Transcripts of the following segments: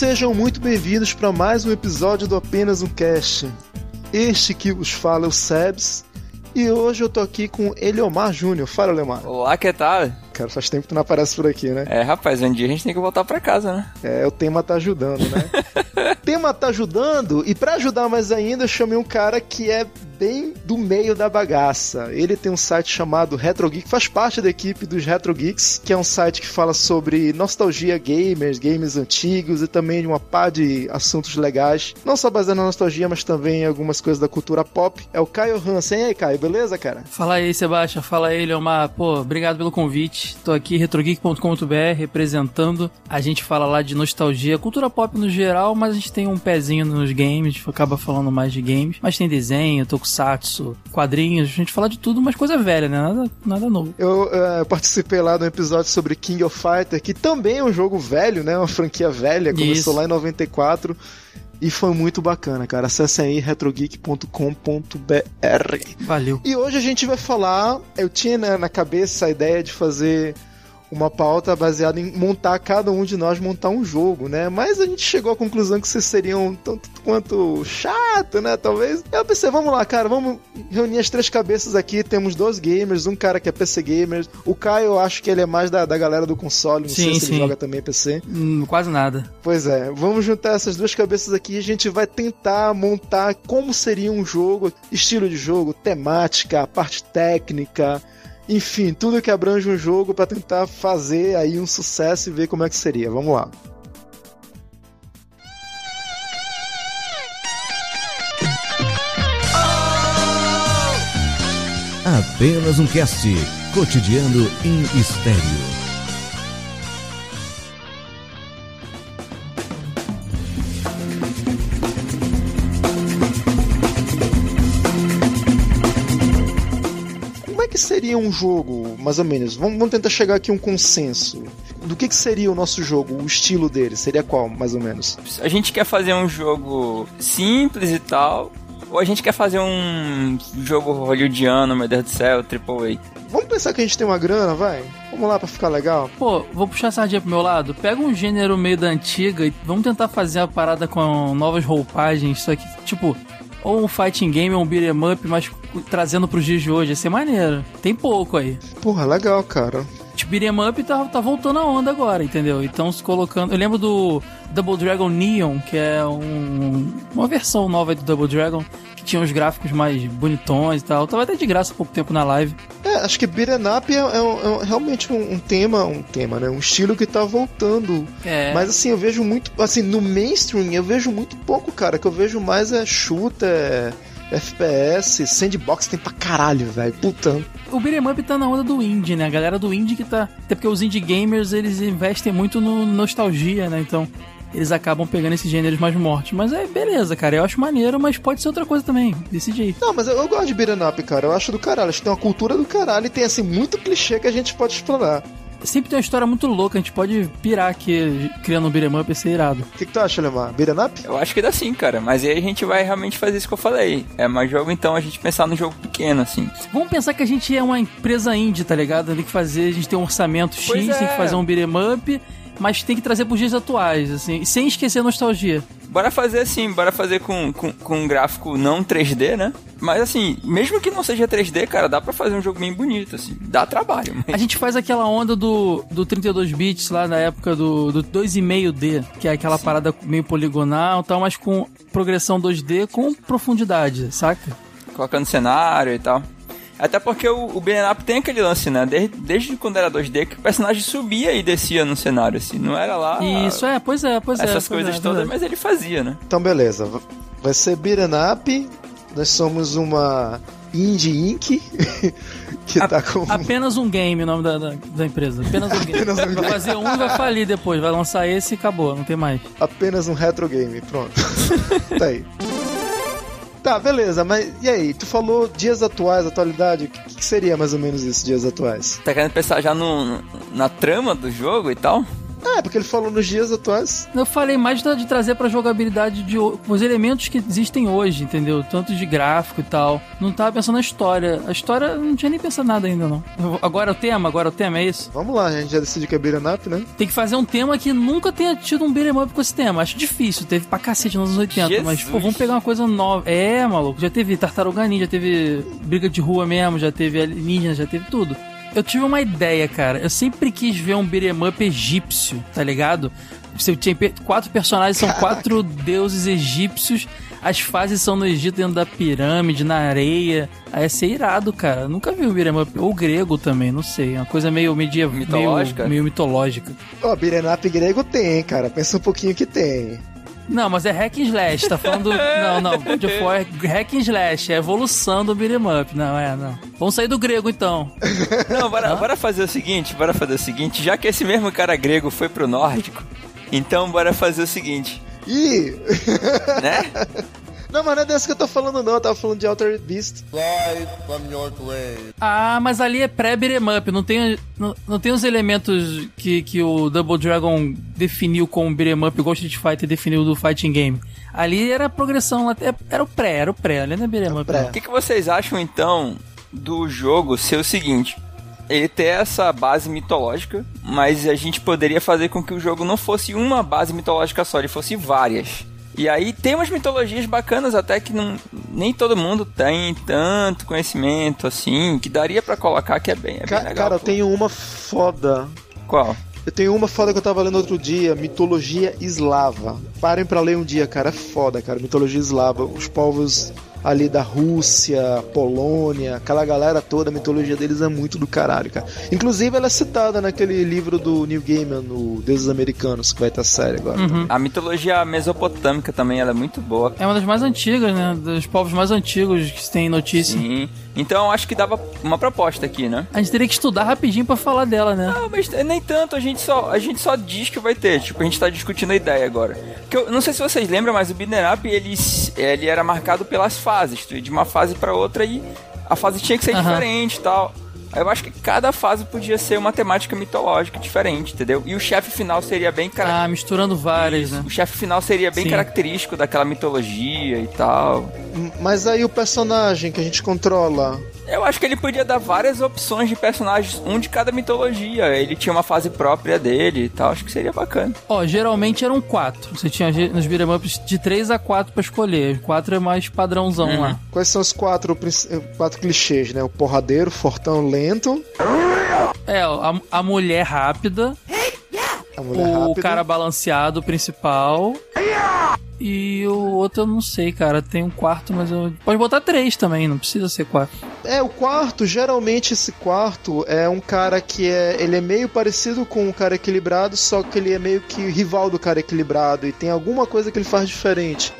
Sejam muito bem-vindos para mais um episódio do Apenas um Cast. Este que vos fala é o Sebs. E hoje eu tô aqui com Eliomar Júnior. Fala, Eliomar. Olá, que tal? Cara, faz tempo que tu não aparece por aqui, né? É, rapaz, um dia a gente tem que voltar pra casa, né? É, o tema tá ajudando, né? o tema tá ajudando, e para ajudar mais ainda, eu chamei um cara que é bem do meio da bagaça. Ele tem um site chamado Retro Geek, faz parte da equipe dos Retro Geeks, que é um site que fala sobre nostalgia gamers, games antigos e também uma pá de assuntos legais. Não só baseado na nostalgia, mas também em algumas coisas da cultura pop. É o Caio Hansen. E aí, Caio, beleza, cara? Fala aí, Sebastião. Fala aí, Leomar. Pô, obrigado pelo convite. Tô aqui, retrogeek.com.br, representando. A gente fala lá de nostalgia, cultura pop no geral, mas a gente tem um pezinho nos games, acaba falando mais de games. Mas tem desenho, tô com tokusatsu, quadrinhos, a gente fala de tudo, mas coisa velha, né? Nada, nada novo. Eu uh, participei lá do episódio sobre King of Fighter, que também é um jogo velho, né? Uma franquia velha, começou Isso. lá em 94. E foi muito bacana, cara. Acesse aí retrogeek.com.br. Valeu. E hoje a gente vai falar. Eu tinha na cabeça a ideia de fazer uma pauta baseada em montar cada um de nós montar um jogo, né? Mas a gente chegou à conclusão que vocês seriam tanto quanto chato, né? Talvez. Eu pensei, vamos lá, cara, vamos reunir as três cabeças aqui. Temos dois gamers, um cara que é PC gamer. O Caio, eu acho que ele é mais da, da galera do console, não sim, sei se sim. ele joga também PC. Hum, quase nada. Pois é, vamos juntar essas duas cabeças aqui e a gente vai tentar montar como seria um jogo, estilo de jogo, temática, parte técnica enfim, tudo que abrange um jogo para tentar fazer aí um sucesso e ver como é que seria. Vamos lá. Apenas um cast cotidiano em estéreo. Seria um jogo, mais ou menos? Vamos, vamos tentar chegar aqui a um consenso. Do que, que seria o nosso jogo? O estilo dele? Seria qual, mais ou menos? A gente quer fazer um jogo simples e tal, ou a gente quer fazer um jogo hollywoodiano, meu Deus do céu, AAA? Vamos pensar que a gente tem uma grana, vai? Vamos lá pra ficar legal? Pô, vou puxar a sardinha pro meu lado. Pega um gênero meio da antiga e vamos tentar fazer a parada com novas roupagens. Isso aqui, tipo, ou um fighting game ou um beat'em up, mas trazendo pros dias de hoje. Ia ser maneiro. Tem pouco aí. Porra, legal, cara. Tipo, beat'em up tá, tá voltando a onda agora, entendeu? Então se colocando. Eu lembro do Double Dragon Neon, que é um, uma versão nova do Double Dragon, que tinha os gráficos mais bonitões e tal. Tava até de graça há pouco tempo na live. É, acho que beat'em up é, é, é realmente um, um, tema, um tema, né? Um estilo que tá voltando. É. Mas assim, eu vejo muito, assim, no mainstream eu vejo muito pouco, cara. Que eu vejo mais é shooter, FPS, sandbox tem pra caralho, velho. Puta. O beat'em up tá na onda do indie, né? A galera do indie que tá... Até porque os indie gamers, eles investem muito no nostalgia, né? Então, eles acabam pegando esses gêneros mais mortos. Mas é beleza, cara. Eu acho maneiro, mas pode ser outra coisa também. Desse jeito. Não, mas eu, eu gosto de beat'em up, cara. Eu acho do caralho. Acho que tem uma cultura do caralho e tem, assim, muito clichê que a gente pode explorar sempre tem uma história muito louca, a gente pode pirar aqui criando um beat'em up e ser irado. O que, que, tu acha, Lemar? Beat'em up? Eu acho que dá sim, cara. Mas aí a gente vai realmente fazer isso que eu falei. É mais jogo, então, a gente pensar no jogo pequeno, assim. Vamos pensar que a gente é uma empresa indie, tá ligado? Tem que fazer, a gente tem um orçamento X, é. tem que fazer um beat'em up mas tem que trazer pros dias atuais, assim, sem esquecer a nostalgia. Bora fazer assim, bora fazer com, com, com um gráfico não 3D, né? Mas assim, mesmo que não seja 3D, cara, dá pra fazer um jogo bem bonito, assim. Dá trabalho. Mas... A gente faz aquela onda do, do 32 bits lá na época do, do 2,5D, que é aquela Sim. parada meio poligonal e tal, mas com progressão 2D com profundidade, saca? Colocando cenário e tal. Até porque o, o Up tem aquele lance, né? Desde, desde quando era 2D, que o personagem subia e descia no cenário, assim. Não era lá... Isso, é, pois é, pois essas é. Essas coisas é, todas, mas ele fazia, né? Então, beleza. Vai ser Beat'em Up. Nós somos uma Indie Inc. que A, tá com... Apenas um game o nome da, da, da empresa. Apenas um game. Apenas um vai fazer um e vai falir depois. Vai lançar esse e acabou, não tem mais. Apenas um retro game, pronto. tá aí. Tá, beleza, mas e aí? Tu falou dias atuais, atualidade, o que, que, seria mais ou menos isso, dias atuais? Tá querendo pensar já no, na trama do jogo e tal? É, porque ele falou nos dias atuais. Eu falei mais de trazer pra jogabilidade de os elementos que existem hoje, entendeu? Tanto de gráfico e tal. Não tava pensando na história. A história eu não tinha nem pensado nada ainda, não. Agora é o tema, agora é o tema, é isso? Vamos lá, a gente já decidiu que é beat'em up, né? Tem que fazer um tema que nunca tenha tido um beat'em up com esse tema. Acho difícil, teve pra cacete nos anos 80, mas Jesus. pô, vamos pegar uma coisa nova. É, maluco, já teve Tartaruga Ninja, já teve briga de rua mesmo, já teve alienígena, já teve tudo. Eu tive uma ideia, cara. Eu sempre quis ver um beat'em up egípcio, tá ligado? Você tinha quatro personagens, são quatro deuses egípcios. As fases são no Egito, dentro da pirâmide, na areia. Aí ia ser irado, cara. Nunca vi um beat'em up. Ou grego também, não sei. Uma coisa meio medieval. Mitológica? Meio, meio mitológica. Ó, beat'em up grego tem, cara. Pensa um pouquinho que tem. Não, mas é hack and slash, tá falando... não, não, God of War é hack and slash, é a evolução do beat'em up. Não, é, não. Vamos sair do grego, então. Não, bora, bora fazer o seguinte, bora fazer o seguinte, já que esse mesmo cara grego foi pro nórdico, então bora fazer o seguinte, Ih! né? não, mas não é dessa que eu tô falando, não. Eu tava falando de Altered Beast. From your grave. Ah, mas ali é pré-beat'em up, não tem, não, não tem os elementos que, que o Double Dragon definiu como beat'em up, igual o Street Fighter definiu do fighting game. Ali era a progressão, até- era o pré, era o pré, ali não é beat'em up. O que, que vocês acham então do jogo ser o seguinte? Ele ter essa base mitológica, mas a gente poderia fazer com que o jogo não fosse uma base mitológica só, ele fosse várias. E aí tem umas mitologias bacanas até que não, nem todo mundo tem tanto conhecimento assim, que daria pra colocar que é bem, é bem Ca- legal. cara, eu pô. tenho uma foda. Qual? Eu tenho uma foda que eu tava lendo outro dia, mitologia eslava. Parem pra ler um dia, cara, é foda, cara. Mitologia eslava, os povos ali da Rússia, Polônia, aquela galera toda, a mitologia deles é muito do caralho, cara. Inclusive ela é citada naquele livro do Neil Gaiman, no Deuses Americanos, que vai estar série agora. Uhum. A mitologia mesopotâmica também ela é muito boa. É uma das mais antigas, né? Dos povos mais antigos que se tem notícia. Sim. Então acho que dava uma proposta aqui, né? A gente teria que estudar rapidinho pra falar dela, né? Não, mas nem tanto, a gente só, a gente só diz que vai ter, tipo, a gente tá discutindo a ideia agora. Que eu não sei se vocês lembram, mas o Beat'em Up, ele, ele era marcado pelas fases, de uma fase pra outra e a fase tinha que ser Aham. diferente e tal. Eu acho que cada fase podia ser uma temática mitológica diferente, entendeu? E o chefe final seria bem Ah, misturando várias, né? O chefe final seria bem Sim. característico daquela mitologia e tal. Mas aí o personagem que a gente controla, Eu acho que ele podia dar várias opções de personagens, um de cada mitologia. Ele tinha uma fase própria dele e tal. Acho que seria bacana. Ó, geralmente eram quatro. Você tinha nos beat'em ups de três a quatro pra escolher. Quatro é mais padrãozão Uhum. lá. quais são os quatro, eh, quatro clichês, né? O porradeiro, fortão, lento, É, ó, a, a mulher rápida, a mulher o rápida. cara balanceado principal. E o outro eu não sei, cara. Tem um quarto, mas eu. Pode botar três também, não precisa ser quatro. É, o quarto, geralmente esse quarto é um cara que é. Ele é meio parecido com um cara equilibrado, só que ele é meio que rival do cara equilibrado e tem alguma coisa que ele faz diferente.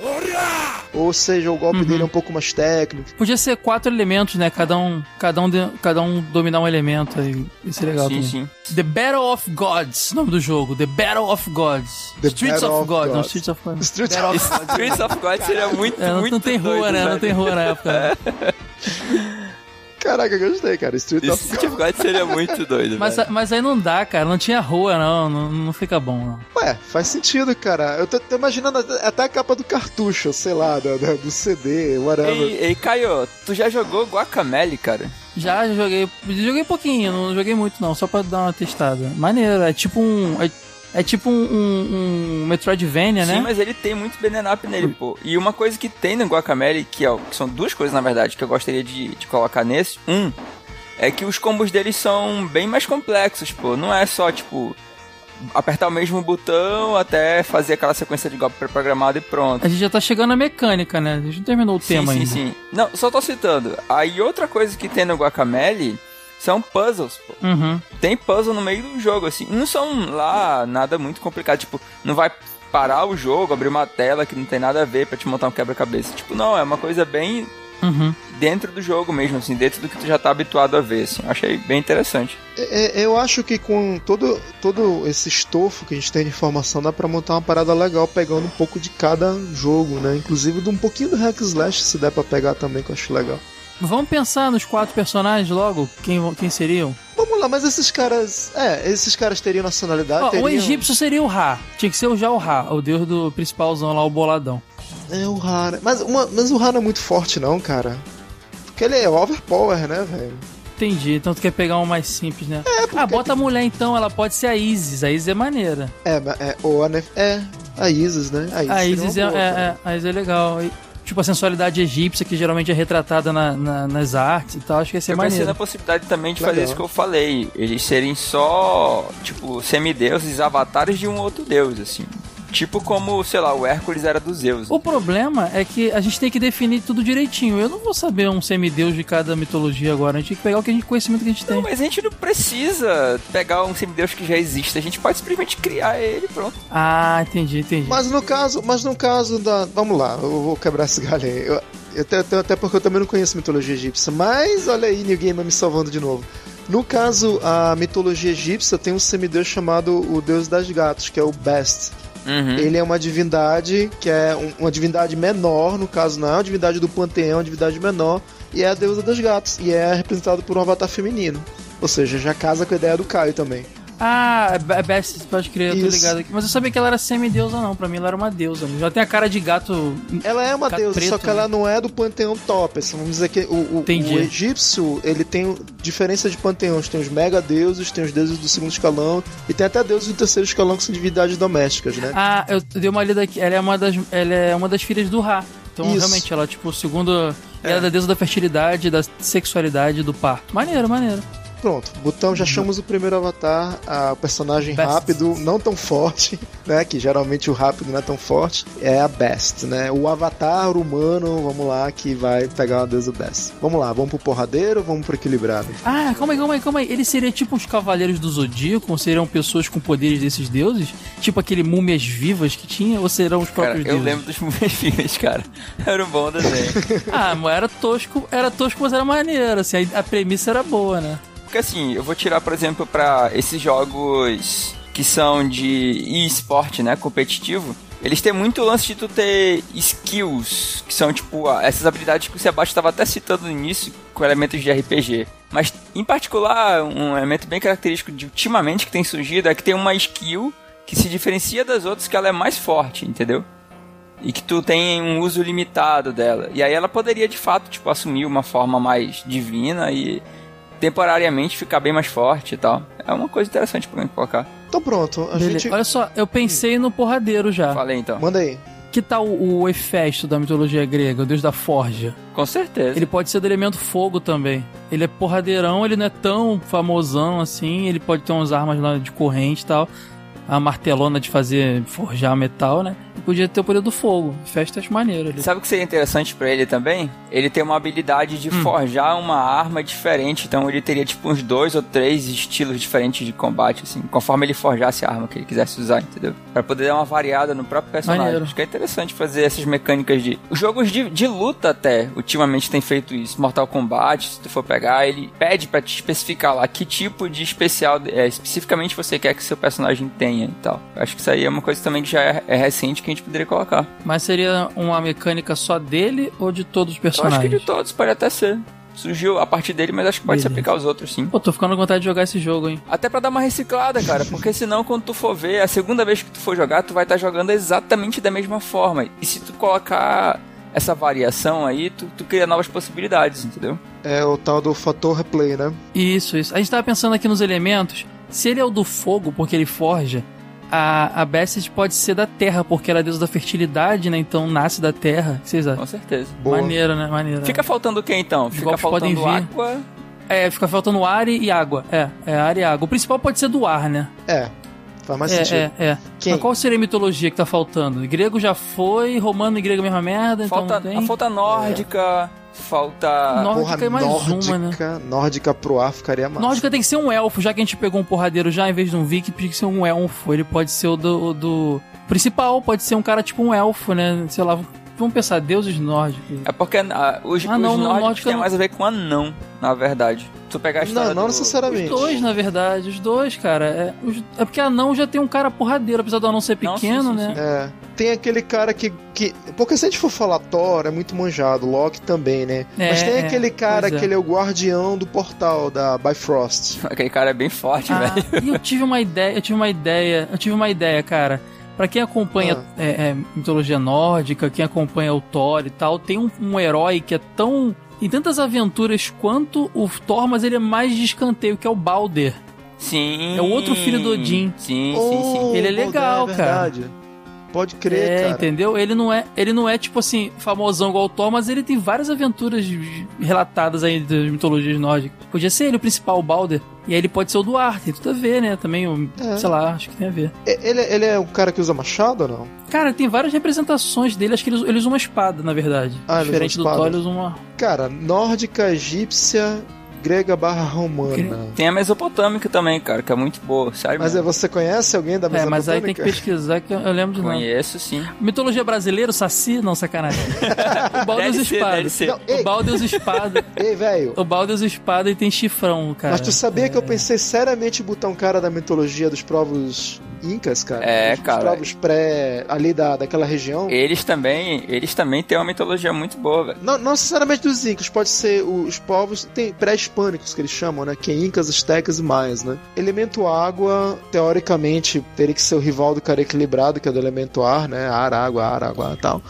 Ou seja, o golpe dele é um pouco mais técnico. Podia ser quatro elementos, né? Cada um, cada um, cada um dominar um elemento. Aí. Isso é legal sim, também. sim. The Battle of Gods, nome do jogo. The Battle of Gods. The Streets Battle of of Gods. Não. Streets of Gods. Streets Battle of Gods. Streets of God seria muito, É, não, muito não tem rua, doido, né? Não velho. tem rua na época. né? Caraca, eu gostei, cara. Street of Street of God seria muito doido, Mas, velho. mas aí não dá, cara. Não tinha rua, não. Não, não fica bom, não. Ué, faz sentido, cara. Eu tô, tô imaginando até a capa do cartucho, sei lá, da- da- do CD, whatever. Ei, ei, Caio, tu já jogou Guacamele, cara? Já joguei. Joguei pouquinho, não joguei muito, não. Só pra dar uma testada. Maneiro. É tipo um. É, é tipo um, um, Metroidvania, né? Sim, mas ele tem muito Beat'em Up nele, pô. E uma coisa que tem no Guacamele, que, é, o- que são duas coisas, na verdade, que eu gostaria de, de colocar nesse. Um, é que os combos deles são bem mais complexos, pô. Não é só, tipo, apertar o mesmo botão até fazer aquela sequência de golpe pré-programado e pronto. A gente já tá chegando na mecânica, né? A gente não terminou o Sim, tema sim, ainda. sim. Não, só tô citando. Aí outra coisa que tem no Guacamele são puzzles, pô. Uhum. tem puzzle no meio do jogo, assim. Não são lá nada muito complicado, tipo, não vai parar o jogo, abrir uma tela que não tem nada a ver pra te montar um quebra-cabeça. Tipo, não, é uma coisa bem Uhum. dentro do jogo mesmo, assim, dentro do que tu já tá habituado a ver, assim. Achei bem interessante. É, é, eu acho que com todo, todo esse estofo que a gente tem de informação, dá pra montar uma parada legal, pegando um pouco de cada jogo, né? Inclusive de um pouquinho do Hack Slash, se der pra pegar também, que eu acho legal. Vamos pensar nos quatro personagens logo? Quem, quem seriam? Vamos lá, mas esses caras. É, esses caras teriam nacionalidade? Ó, o teriam... egípcio seria o Ra. Tinha que ser o já o Ra, o deus do principalzão lá, o boladão. É o Ra. né? Mas, uma, mas o Ra não é muito forte, não, cara. Porque ele é overpower, né, velho? Entendi, então tu quer pegar um mais simples, né? Ah, bota a mulher então, ela pode ser a Isis. A Isis é maneira. É, mas- é, ou a Nef... É, a Isis, né? A Isis, A Isis é, boa, é, é, a Isis é legal. E, tipo, a sensualidade egípcia, que geralmente é retratada na- na- nas artes e tal, acho que ia ser Eu pensei maneiro. na possibilidade também de Legal. fazer isso que eu falei. Eles serem só, tipo, semideuses, avatares de um outro deus, assim. Tipo como, sei lá, o Hércules era dos Zeus. O problema é que a gente tem que definir tudo direitinho. Eu não vou saber um semideus de cada mitologia agora. A gente tem que pegar o que a gente, conhecimento que a gente Não, tem. mas a gente não precisa pegar um semideus que já existe. A gente pode simplesmente criar ele, pronto. Ah, entendi, entendi. Mas no caso, mas no caso da. Vamos lá, eu vou quebrar esse galho aí. Eu, eu até, até- até porque eu também não conheço mitologia egípcia, mas olha aí, New Gamer me salvando de novo. No caso, a mitologia egípcia tem um semideus chamado o Deus das Gatos, que é o Best. Uhum. Ele é uma divindade que é um- uma divindade menor, no caso não é uma divindade do panteão, é uma divindade menor, e é a deusa dos gatos, e é representado por um avatar feminino. Ou seja, já casa com a ideia do Caio também. Ah, é Best, pode crer, eu tô ligado aqui. Mas eu sabia que ela era semideusa, não. Pra mim ela era uma deusa. Ela tem a cara de gato. Ela é uma deusa, preto, só que né? ela não é do panteão top. assim, vamos dizer que o, o, o egípcio, ele tem diferença de panteões. Tem os mega deuses, tem os deuses do segundo escalão, e tem até deuses do terceiro escalão que são divindades domésticas, né? Ah, eu dei uma lida aqui. Ela é uma das, ela é uma das filhas do Ra. Então, Isso. realmente, ela, tipo, segundo. Ela é da deusa da fertilidade, da sexualidade, do parto. Maneiro, maneiro. Pronto, botão, já chamamos o primeiro avatar, a, o personagem Best. rápido, não tão forte, né? Que geralmente o rápido não é tão forte, é a Best, né? O avatar humano, vamos lá, que vai pegar uma deusa Best. Vamos lá, vamos pro porradeiro ou vamos pro equilibrado? Ah, calma aí, calma aí, calma aí. Ele seria tipo os cavaleiros do Zodíaco? Ou seriam pessoas com poderes desses deuses? Tipo aquele múmias vivas que tinha? Ou serão os Cara, próprios eu deuses? lembro dos meus filhos, cara. Era um bom desenho. Ah, mas era tosco, era tosco, mas era maneiro, assim, a, a premissa era boa, né? Porque assim, eu vou tirar, por exemplo, pra esses jogos que são de esporte, né, competitivo, eles têm muito lance de tu ter skills, que são tipo essas habilidades que o Sebastião estava até citando no início, com elementos de RPG. Mas, em particular, um elemento bem característico de ultimamente que tem surgido é que tem uma skill que se diferencia das outras que ela é mais forte, entendeu? e que tu tem um uso limitado dela. E aí ela poderia de fato, tipo, assumir uma forma mais divina e temporariamente ficar bem mais forte e tal. É uma coisa interessante pra gente colocar. Então pronto, a Beleza. gente... Olha só, eu pensei no porradeiro já. Falei então. Manda aí. Que tal o, o Hefesto da mitologia grega, o deus da forja? Com certeza. Ele pode ser do elemento fogo também. Ele é porradeirão, ele não é tão famosão assim, ele pode ter umas armas lá de corrente e tal. A martelona de fazer forjar metal, né? E podia ter o poder do fogo. Festa acho maneiro ali. Sabe o que seria interessante pra ele também? Ele tem uma habilidade de Hum. forjar uma arma diferente, então ele teria tipo uns dois ou três estilos diferentes de combate, assim, conforme ele forjasse a arma que ele quisesse usar, entendeu? Pra poder dar uma variada no próprio personagem. Maneiro. Acho que é interessante fazer essas mecânicas de. Os jogos de, de luta até, ultimamente, tem feito isso. Mortal Kombat, se tu for pegar, ele pede pra te especificar lá que tipo de especial, é, especificamente você quer que seu personagem tenha e tal. Acho que isso aí é uma coisa também que já é, é recente que a gente poderia colocar. Mas seria uma mecânica só dele ou de todos os Eu acho que personagens? de todos pode até ser. Surgiu a partir dele, mas acho que pode se Beleza. aplicar aos outros, sim. Pô, tô ficando com vontade de jogar esse jogo, hein? Até pra dar uma reciclada, cara, porque senão quando tu for ver, a segunda vez que tu for jogar, tu vai estar jogando exatamente da mesma forma. E se tu colocar essa variação aí, tu, tu cria novas possibilidades, entendeu? É o tal do fator replay, né? Isso, isso. A gente tava pensando aqui nos elementos. Se ele é o do fogo, porque ele forja, a, a Bessie pode ser da terra, porque ela é deusa da fertilidade, né? Então nasce da terra. O que vocês acham? Com certeza. Boa. Maneiro, né? Maneiro. Fica faltando o que então? Fica faltando vir. água. É, fica faltando ar e e água. É, é ar e água. O principal pode ser do ar, né? É, faz mais é, sentido. é, é. Quem? Mas qual seria a mitologia que tá faltando? Grego já foi, romano e grego é a mesma merda, Falta, então não a tem. falta nórdica, falta. Nórdica Porra, é mais nórdica, uma, né? nórdica pro ar ficaria massa. Nórdica tem que ser um elfo, já que a gente pegou um porradeiro já, em vez de um viking, tem que ser um elfo. Ele pode ser o do, o do principal, pode ser um cara tipo um elfo, né? Sei lá, vamos pensar, deuses nórdicos. É porque ah, os, Ah, não, os nórdicos nórdico têm não- mais a ver com anão, na verdade. Se tu pegar a história Não, não do- Os necessariamente. dois, na verdade, os dois, cara. É, os- é porque anão já tem um cara porradeiro, apesar do anão ser Não, pequeno, sim, sim, né? sim. É. Tem aquele cara que, que. Porque se a gente for falar Thor, é muito manjado, Loki também, né? É, Mas tem é, aquele cara é. que ele é o guardião do portal da Bifrost. Aquele cara é bem forte, Ah, velho. e eu tive uma ideia, eu tive uma ideia, eu tive uma ideia, cara. Pra quem acompanha Ah. é, é, mitologia nórdica, quem acompanha o Thor e tal, tem um, um herói que é tão. Tem tantas aventuras quanto o Thor, mas ele é mais de escanteio, que é o Balder. Sim. É o outro filho do Odin. Sim, sim, sim. Ele é legal, é cara. Pode crer, é, cara. entendeu? Ele não é, ele não é tipo assim, famosão igual o Thor, mas ele tem várias aventuras relatadas aí das mitologias nórdicas. Podia ser ele o principal, o Balder. E aí ele pode ser o Duarte, tem tudo a ver, né? Também, o- É. sei lá, acho que tem a ver. E- Ele, ele é um cara que usa machado ou não? Cara, tem várias representações dele, acho que ele, ele usa uma espada, na verdade. Ah, Diferente do. Thor, ele usa uma. Cara, nórdica, egípcia, grega barra romana. Tem a mesopotâmica também, cara, que é muito boa, sabe? Mas é, você conhece alguém da É, Mesopotâmica? mas aí tem que pesquisar que eu, eu lembro de nome. Conheço, sim. Mitologia brasileira, o Saci? Não, sacanagem. o Balder Deve usa ser, espada. deve ser. Não, ei, O Balder usa espada. ei, velho. O Balder usa espada e tem chifrão, cara. Mas tu sabia É. que eu pensei seriamente em botar um cara da mitologia dos povos incas, cara? É, Dos cara. povos pré... ali da, daquela região. Eles também, eles também têm uma mitologia muito boa, velho. Não, não necessariamente dos incas, pode ser os povos tem pré-hispânicos que eles chamam, né? Que é incas, astecas e maias, né? Elemento água, teoricamente, teria que ser o rival do cara equilibrado, que é do elemento ar, né? Ar, água, ar, água e tal.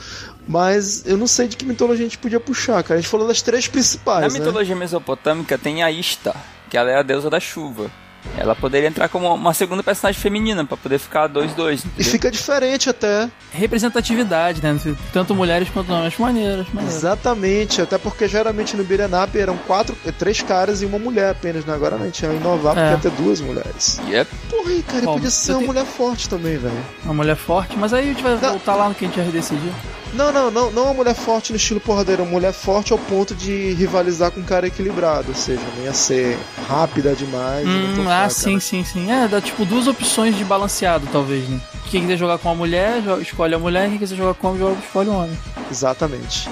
Mas eu não sei de que mitologia a gente podia puxar, cara. A gente falou das três Na principais, né? mitologia mesopotâmica tem a Ista, que ela é a deusa da chuva. Ela poderia entrar como uma segunda personagem feminina, pra poder ficar 2-2, E fica diferente até. Representatividade, né? Tanto mulheres quanto homens. Maneiras, maneiras. Exatamente, até porque geralmente no Beat'em Up eram quatro, eh, três caras e uma mulher apenas, né? Agora a gente ia inovar porque É. ia ter duas mulheres. Yep. Porra, aí, cara, Bom, podia ser uma tenho- mulher forte também, velho. Uma mulher forte, mas aí a gente vai Não. voltar lá no que a gente já decidiu. Não, não, não, não uma mulher forte no estilo porradeiro, uma mulher forte ao ponto de rivalizar com um cara equilibrado, ou seja, não ia ser rápida demais. Hum, ah, fraca, sim, né? sim, sim. É, dá tipo duas opções de balanceado, talvez, né? Quem quiser jogar com a mulher, escolhe a mulher. Quem quiser jogar com o homem, joga- escolhe o homem. Exatamente.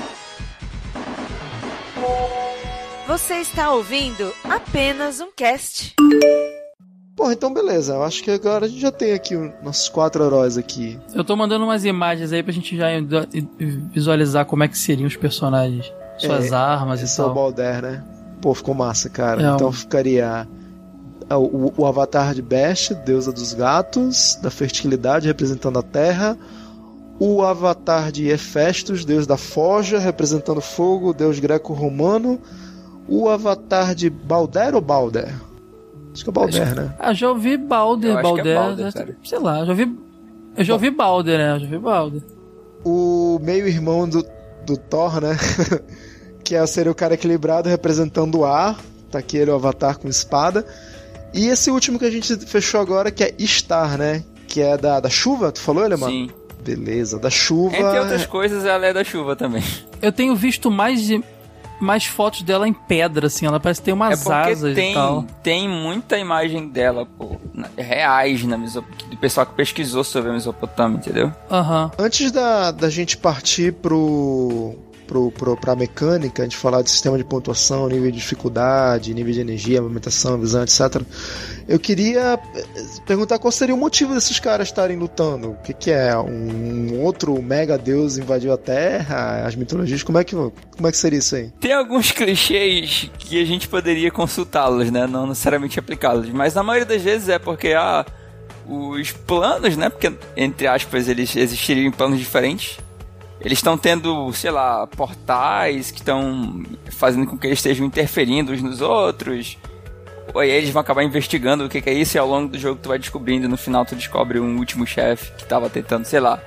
Você está ouvindo apenas um cast. Porra, então beleza, eu acho que agora a gente já tem aqui os nossos quatro heróis aqui. Eu tô mandando umas imagens aí pra gente já visualizar como é que seriam os personagens. Suas É, armas e é o tal. Balder, né? Pô, ficou massa, cara. É, então ficaria o, o avatar de Best, deusa dos gatos, da fertilidade, representando a terra. O avatar de Hefestos, deus da forja, representando fogo, deus greco-romano. O avatar de Balder ou Balder? Acho que é Balder, né? Ah, já ouvi Balder, é Balder, né? cara. sei lá, já ouvi. Eu já ouvi Balder, né? Eu já ouvi Balder. O meio-irmão do, do Thor, né? que é, seria o cara equilibrado representando o ar. Tá aqui ele, o avatar com espada. E esse último que a gente fechou agora, que é Star, né? Que é da, da chuva, tu falou, Alemão? Sim. Beleza, da chuva. Entre outras coisas, ela é da chuva também. Eu tenho visto mais de- mais fotos dela em pedra, assim. Ela parece ter É umas porque asas e tem, tal. tem muita imagem dela, pô, reais na Mesop... do pessoal que pesquisou sobre a Mesopotâmia, entendeu? Aham. Antes da, da gente partir pro, pro, pra mecânica, a gente falar de sistema de pontuação, nível de dificuldade, nível de energia, movimentação, visão, etc. Eu queria eh, perguntar qual seria o motivo desses caras estarem lutando. O que, que é? Um outro mega deus invadiu a Terra? As mitologias? Como é que, como é que seria isso aí? Tem alguns clichês que a gente poderia consultá-los, né? Não necessariamente aplicá-los. Mas na maioria das vezes é porque ah, os planos, né? Porque, entre aspas, eles existiriam em planos diferentes. Eles estão tendo, sei lá, portais que estão fazendo com que eles estejam interferindo uns nos outros. Ou aí eles vão acabar investigando o que, que é isso e ao longo do jogo tu vai descobrindo. No final tu descobre um último chefe que tava tentando, sei lá,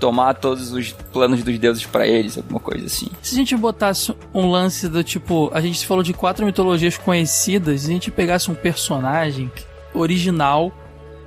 tomar todos os planos dos deuses pra eles, alguma coisa assim. Se a gente botasse um lance do tipo. A gente falou de quatro mitologias conhecidas, se a gente pegasse um personagem original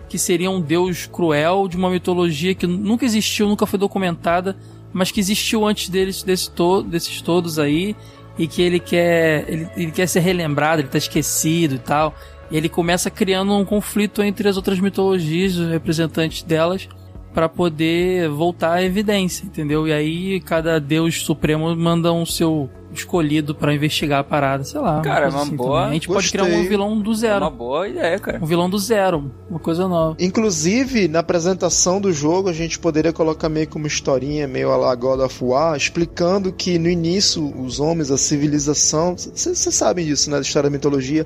que seria um deus cruel de uma mitologia que nunca existiu, nunca foi documentada, mas que existiu antes deles, desse to desses todos aí, e que ele quer, ele, ele quer ser relembrado, ele tá esquecido e tal. E ele começa criando um conflito entre as outras mitologias, os representantes delas. para poder voltar à evidência, entendeu? E aí cada deus supremo manda um seu escolhido para investigar a parada, sei lá. Cara, coisa uma assim boa- também. A gente pode Gostei. criar um vilão do É zero. uma boa ideia, cara. Um vilão do zero, uma coisa nova. Inclusive, na apresentação do jogo, a gente poderia colocar meio que uma historinha, meio a la God of War, explicando que no início, os homens, a civilização. Vocês sabem disso, né? Da história da mitologia.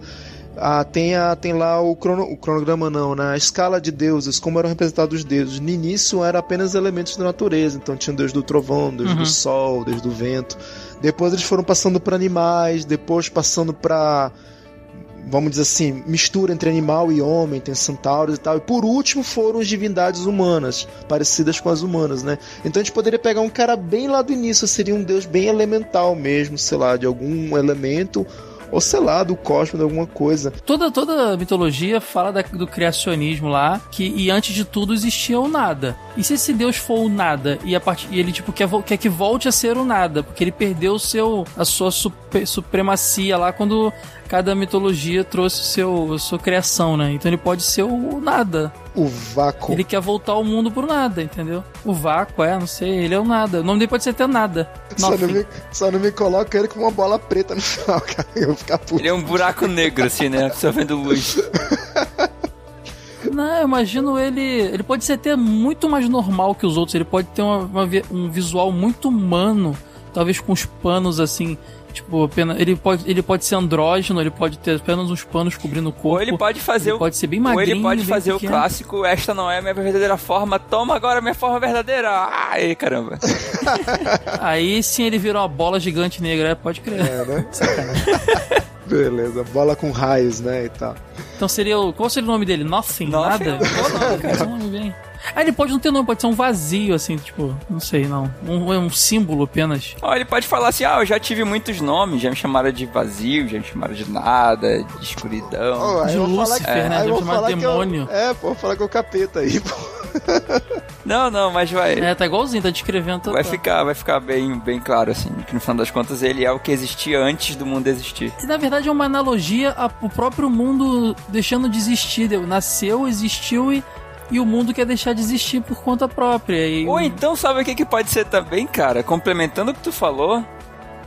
Ah, tem, a, tem lá o, crono, o cronograma, não, né? A escala de deuses, como eram representados os deuses. No início, eram apenas elementos da natureza. Então, tinha o deus do trovão, deus Uhum. do sol, deus do vento. Depois, eles foram passando para animais, depois passando para vamos dizer assim, mistura entre animal e homem, tem centauros e tal. E por último foram as divindades humanas, parecidas com as humanas, né? Então a gente poderia pegar um cara bem lá do início, seria um deus bem elemental mesmo, sei lá, de algum elemento, ou sei lá, do cosmos, de alguma coisa. Toda, toda mitologia fala da- do criacionismo lá, que e antes de tudo existia o nada. E se esse Deus for o nada e, a part... e ele tipo quer, quer que volte a ser o nada, porque ele perdeu seu a sua supe- supremacia lá quando cada mitologia trouxe seu sua criação, né? Então ele pode ser o nada. O vácuo. Ele quer voltar o mundo pro nada, entendeu? O vácuo, é, não sei, ele é o nada. O nome dele pode ser até nada. Só não, me, só não me coloca ele com uma bola preta no final, cara. Eu vou ficar puto. Ele é um buraco negro, assim, né? Absorvendo luz. Não, eu imagino ele. Ele pode ser até muito mais normal que os outros. Ele pode ter uma- uma um visual muito humano. Talvez com os panos assim. Tipo, apenas, ele, pode, ele pode ser andrógeno, ele pode ter apenas uns panos cobrindo o corpo. Ou ele pode fazer Ele o. pode ser bem Ou magrinho, ele pode fazer o clássico, esta não é a minha verdadeira forma, toma agora a minha forma verdadeira. Ai, caramba. Aí sim ele vira uma bola gigante negra, é, pode crer. É, né? Beleza, bola com raios, né, e tal. Então seria o. Qual seria o nome dele? Nothing? Nothing. Nada? Qual nome, cara? Nome bem. Ah, ele pode não ter nome, pode ser um vazio, assim, tipo, não sei, não. Um, um símbolo apenas. Ó, ele pode falar assim, ah, eu já tive muitos nomes, já me chamaram de vazio, já me chamaram de nada, de escuridão. Aí De Lúcifer, que- né? aí eu Deve vou chamar falar que eu- demônio. É, pô, vou falar que é o capeta aí, pô. Não, não, mas vai. É, tá igualzinho, tá descrevendo total. Vai ficar, vai ficar bem, bem claro, assim, que no final das contas ele é o que existia antes do mundo existir. E, na verdade é uma analogia ao próprio mundo deixando de existir. Nasceu, existiu e, e o mundo quer deixar de existir por conta própria. E, Ou então, sabe o que, que pode ser também, cara? Complementando o que tu falou,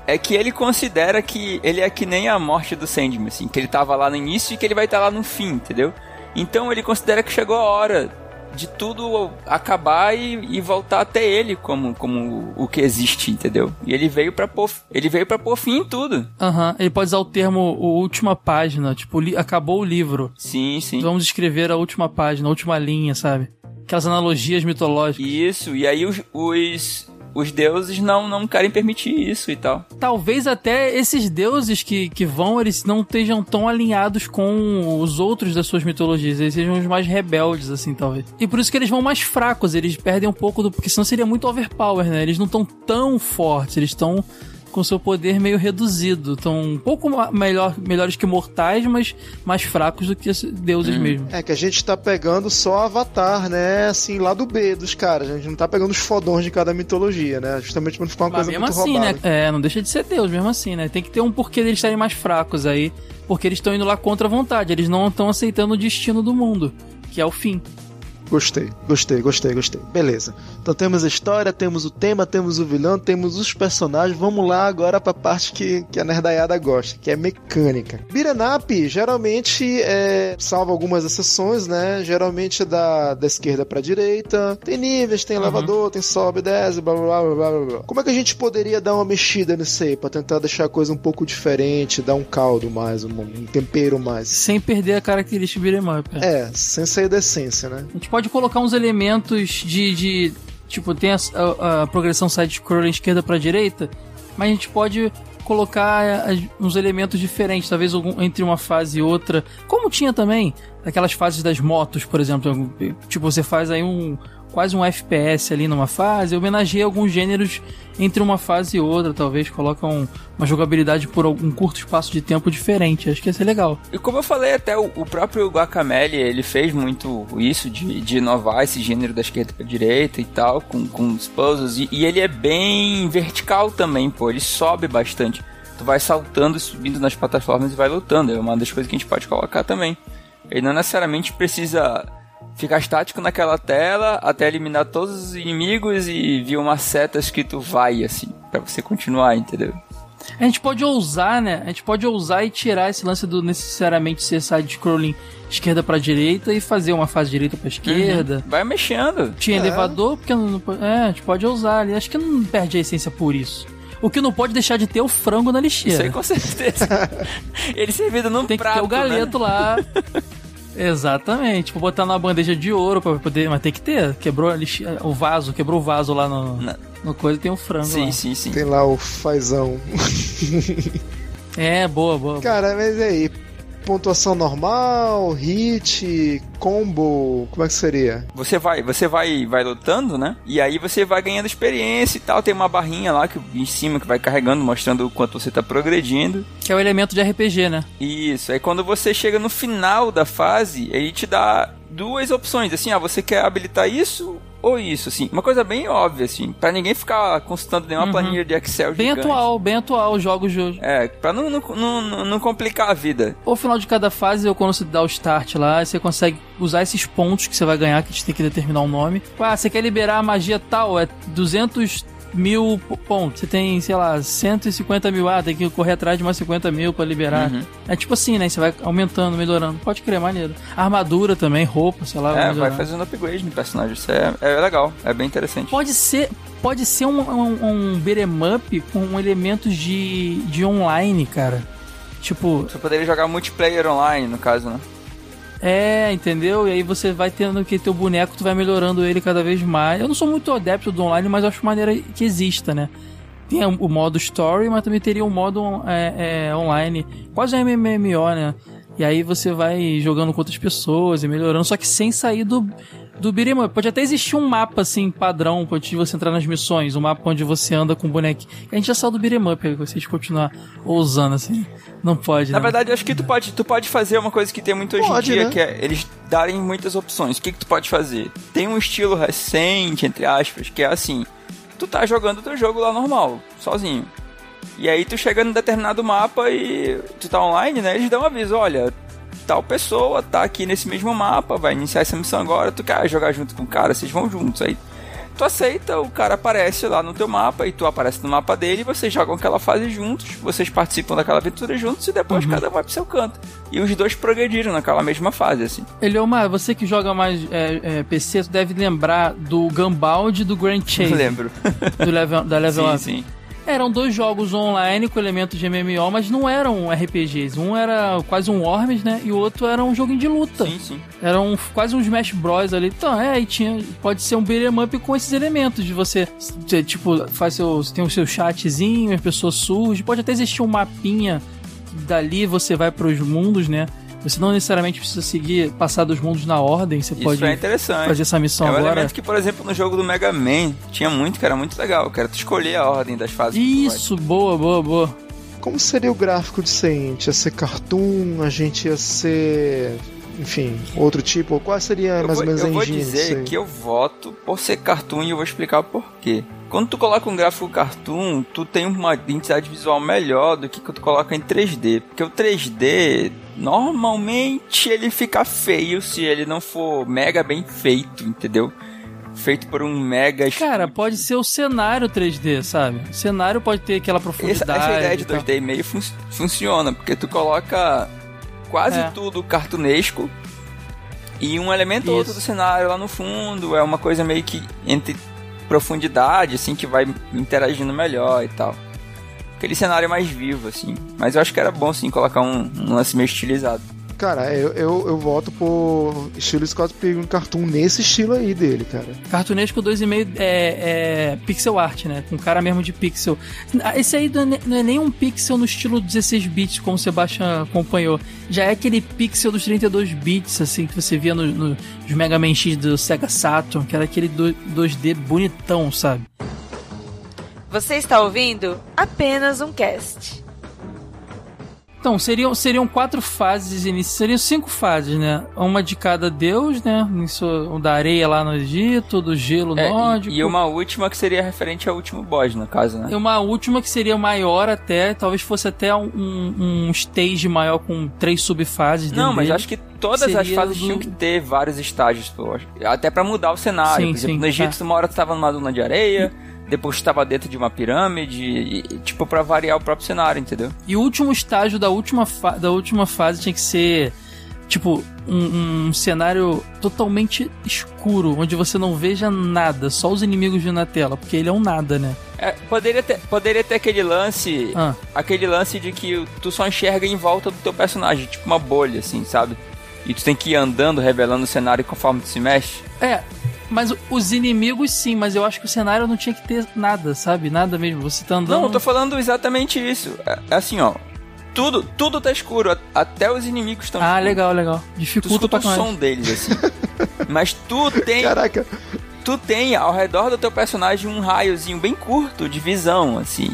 é que ele considera que ele é que nem a morte do Sandman, assim, que ele tava lá no início e que ele vai estar lá no fim, entendeu? Então ele considera que chegou a hora de tudo acabar e, e voltar até ele como, como o que existe, entendeu? E ele veio para pôr, ele veio para pôr fim em tudo. Aham, ele pode usar o termo o última página, tipo, acabou o livro. Sim, sim. Vamos escrever a última página, a última linha, sabe? Aquelas analogias mitológicas. Isso, e aí os, os, os deuses não, não querem permitir isso e tal. Talvez até esses deuses que, que vão, eles não estejam tão alinhados com os outros das suas mitologias. Eles sejam os mais rebeldes, assim, talvez. E por isso que eles vão mais fracos, eles perdem um pouco do. Porque senão seria muito overpower, né? Eles não estão tão fortes, eles estão com seu poder meio reduzido. Estão um pouco melhor, melhores que mortais, mas mais fracos do que deuses mesmo. É que a gente tá pegando só Avatar, né? Assim, lá do B dos caras. A gente não tá pegando os fodões de cada mitologia, né? Justamente pra não ficar uma Mas coisa mesmo muito assim, roubada. né? É, não deixa de ser Deus, mesmo assim, né? Tem que ter um porquê deles estarem mais fracos aí. Porque eles estão indo lá contra a vontade. Eles não estão aceitando o destino do mundo, que é o fim. Gostei, gostei, gostei, gostei. Beleza. Então temos a história, temos o tema, temos o vilão, temos os personagens. Vamos lá agora pra parte que, que a nerdaiada gosta, que é mecânica. Up, geralmente, é, salvo algumas exceções, né? Geralmente é da, da esquerda pra direita. Tem níveis, tem elevador, tem sobe, desce, blá blá blá blá blá. Como é que a gente poderia dar uma mexida nisso aí? Pra tentar deixar a coisa um pouco diferente, dar um caldo mais, um, um tempero mais. Sem perder a característica up. é. É, sem sair da essência, né? A gente pode colocar uns elementos de. de tipo, tem a, a- a progressão side-scroller esquerda pra direita, mas a gente pode colocar uns elementos diferentes, talvez algum- entre uma fase e outra. Como tinha também aquelas fases das motos, por exemplo. Tipo, você faz aí um. Quase um FPS ali numa fase, homenageia alguns gêneros entre uma fase e outra, talvez coloca um- uma jogabilidade por algum curto espaço de tempo diferente. Acho que ia ser legal. E como eu falei, até o, o próprio Guacamele, ele fez muito isso de, de inovar esse gênero da esquerda pra direita e tal, com, com os puzzles. E, e ele é bem vertical também, pô, ele sobe bastante. Tu vai saltando subindo nas plataformas e vai lutando. É uma das coisas que a gente pode colocar também. Ele não necessariamente precisa ficar estático naquela tela até eliminar todos os inimigos e vir uma seta escrito vai, assim, pra você continuar, entendeu? A gente pode ousar, né? A gente pode ousar e tirar esse lance do necessariamente ser side-scrolling esquerda pra direita e fazer uma fase direita pra esquerda. Vai mexendo. Tinha É. elevador, porque não, não- É, a gente pode ousar ali. Acho que não perde a essência por isso. O que não pode deixar de ter é o frango na Isso aí lixeira. com certeza. Ele servido num Tem que prato, ter o galeto lá. Exatamente. Tipo, botar numa bandeja de ouro pra poder. Mas tem que ter. Quebrou o vaso, quebrou o vaso lá no, Na- no coisa tem um frango Sim, lá. sim, sim. Tem lá o fazão. É, boa, boa. Cara, mas e aí? Pontuação normal, hit, combo, como é que seria? Você vai, você vai, vai lutando, né? E aí você vai ganhando experiência e tal. Tem uma barrinha lá que em cima que vai carregando, mostrando o quanto você tá progredindo. Que é o elemento de RPG, né? Isso. Aí quando você chega no final da fase, ele te dá duas opções, assim, ah, você quer habilitar isso ou isso, assim. Uma coisa bem óbvia, assim, Pra ninguém ficar consultando nenhuma Uhum. planilha de Excel Bem gigante. atual, bem atual os jogos de hoje. É, pra não, não, não, não complicar a vida. Ao final de cada fase, ou quando você dá o start lá, você consegue usar esses pontos que você vai ganhar, que a gente tem que determinar um nome. Ah, você quer liberar a magia tal, é 200 mil pontos. Você tem, sei lá, 150 mil. Ah, tem que correr atrás de mais 50 mil pra liberar. Uhum. É tipo assim, né? Você vai aumentando, melhorando. Pode crer, maneiro. Armadura também, roupa, sei lá. É, vai melhorando. fazendo upgrade no personagem. Isso é, é legal, é bem interessante. Pode ser, pode ser um, um, um beat'em up com elementos de, de online, cara. Tipo, Você poderia jogar multiplayer online, no caso, né? É, entendeu? E aí você vai tendo que ter o boneco, tu vai melhorando ele cada vez mais. Eu não sou muito adepto do online, mas acho maneira que exista, né? Tem o modo story, mas também teria um modo é, é, online, quase MMO, né? E aí você vai jogando com outras pessoas e melhorando, só que sem sair do, do up. Pode até existir um mapa, assim, padrão, antes de você entrar nas missões, um mapa onde você anda com o bonequinho. A gente já saiu do up, aí vocês continuar ousando, assim. Não pode, Na né? verdade, eu acho que tu pode, tu pode fazer uma coisa que tem muito hoje Pode, em dia, né? que é eles darem muitas opções. O que, que tu pode fazer? Tem um estilo recente, entre aspas, que é assim: tu tá jogando teu jogo lá normal, sozinho. E aí tu chega num determinado mapa e tu tá online, né? Eles dão um aviso, olha, tal pessoa tá aqui nesse mesmo mapa, vai iniciar essa missão agora, tu quer jogar junto com o cara, vocês vão juntos. Aí tu aceita, o cara aparece lá no teu mapa e tu aparece no mapa dele, vocês jogam aquela fase juntos, vocês participam daquela aventura juntos e depois cada um vai pro seu canto. E os dois progrediram naquela mesma fase, assim. Eliomar, você que joga mais é, é, PC, tu deve lembrar do Gambald e do Grand Chase. Lembro. Do level, da Level sim, Up. sim. Eram dois jogos online com elementos de MMO, mas não eram RPGs. Um era quase um Worms, né? E o outro era um jogo de luta. Sim, sim. Era um, quase um Smash Bros ali. Então, é, e tinha, pode ser um beat'em up com esses elementos de você, você, tipo, faz seu, tem o seu chatzinho, a pessoa surge. Pode até existir um mapinha, dali você vai pros mundos, né? Você não necessariamente precisa seguir, passar dos mundos na ordem, você Isso pode é interessante. fazer essa missão é um agora. elemento que, por exemplo, no jogo do Mega Man tinha muito, que era muito legal, que era tu escolher a ordem das fases. Isso, boa, boa, boa. Como seria o gráfico aí? A gente ia ser cartoon, a gente ia ser. Enfim, outro tipo? Qual seria Eu mais vou, ou menos eu a vou engine disso dizer aí? que eu voto por ser cartoon e eu vou explicar o porquê. Quando tu coloca um gráfico cartoon, tu tem uma identidade visual melhor do que quando tu coloca em 3D. Porque o 3D, normalmente ele fica feio se ele não for mega bem feito, entendeu? Feito por um mega... Cara, pode ser o cenário 3D, sabe? O cenário pode ter aquela Essa, profundidade. essa ideia de e tal. 2D meio fun funciona, porque tu coloca quase É. tudo cartunesco e um elemento ou outro do cenário lá no fundo. É uma coisa meio que entre profundidade, assim, que vai interagindo melhor e tal. Aquele cenário mais vivo, assim. Mas eu acho que era bom, sim, colocar um, um lance meio estilizado. Cara, eu, eu, eu voto por estilo Scott Pilgrim Cartoon nesse estilo aí dele, cara. Cartunesco 2,5 é, é pixel art, né? Com cara mesmo de pixel. Esse aí não é, não é nem um pixel no estilo 16 bits, como o Sebastian acompanhou. Já é aquele pixel dos 32 bits, assim, que você via no- no- nos Mega Man X do Sega Saturn, que era aquele do- 2D bonitão, sabe? Você está ouvindo apenas um cast. Então, seriam, seriam quatro fases iniciais, seriam cinco fases, né? Uma de cada deus, né? Isso, o da areia lá no Egito, do gelo É, nórdico. e, uma última que seria referente ao último boss, no caso, né? E uma última que seria maior até, talvez fosse até um, um stage maior com três subfases. Não, mas dele. acho que todas as seria fases do- tinham que ter vários estágios, pô. Até pra mudar o cenário. Sim, Por exemplo, sim, no Egito, tá. uma hora tu tava numa duna de areia, depois tu tava dentro de uma pirâmide, e, tipo, pra variar o próprio cenário, entendeu? E o último estágio da última, da última fase tinha que ser, tipo, um, um cenário totalmente escuro, onde você não veja nada, só os inimigos vindo na tela, porque ele é um nada, né? É, poderia, ter, poderia ter aquele lance. Ah. Aquele lance de que tu só enxerga em volta do teu personagem, tipo uma bolha, assim, sabe? E tu tem que ir andando, revelando o cenário conforme tu se mexe. É, mas os inimigos sim, mas eu acho que o cenário não tinha que ter nada, sabe? Nada mesmo. Você tá andando. Não, eu tô falando exatamente isso. É, é assim, ó. Tudo, tudo tá escuro, até os inimigos estão Ah, escuros. legal, legal. Tu Dificulta escuta pra o som deles, assim. Mas tu tem, Caraca, tu tem ao redor do teu personagem um raiozinho bem curto de visão, assim.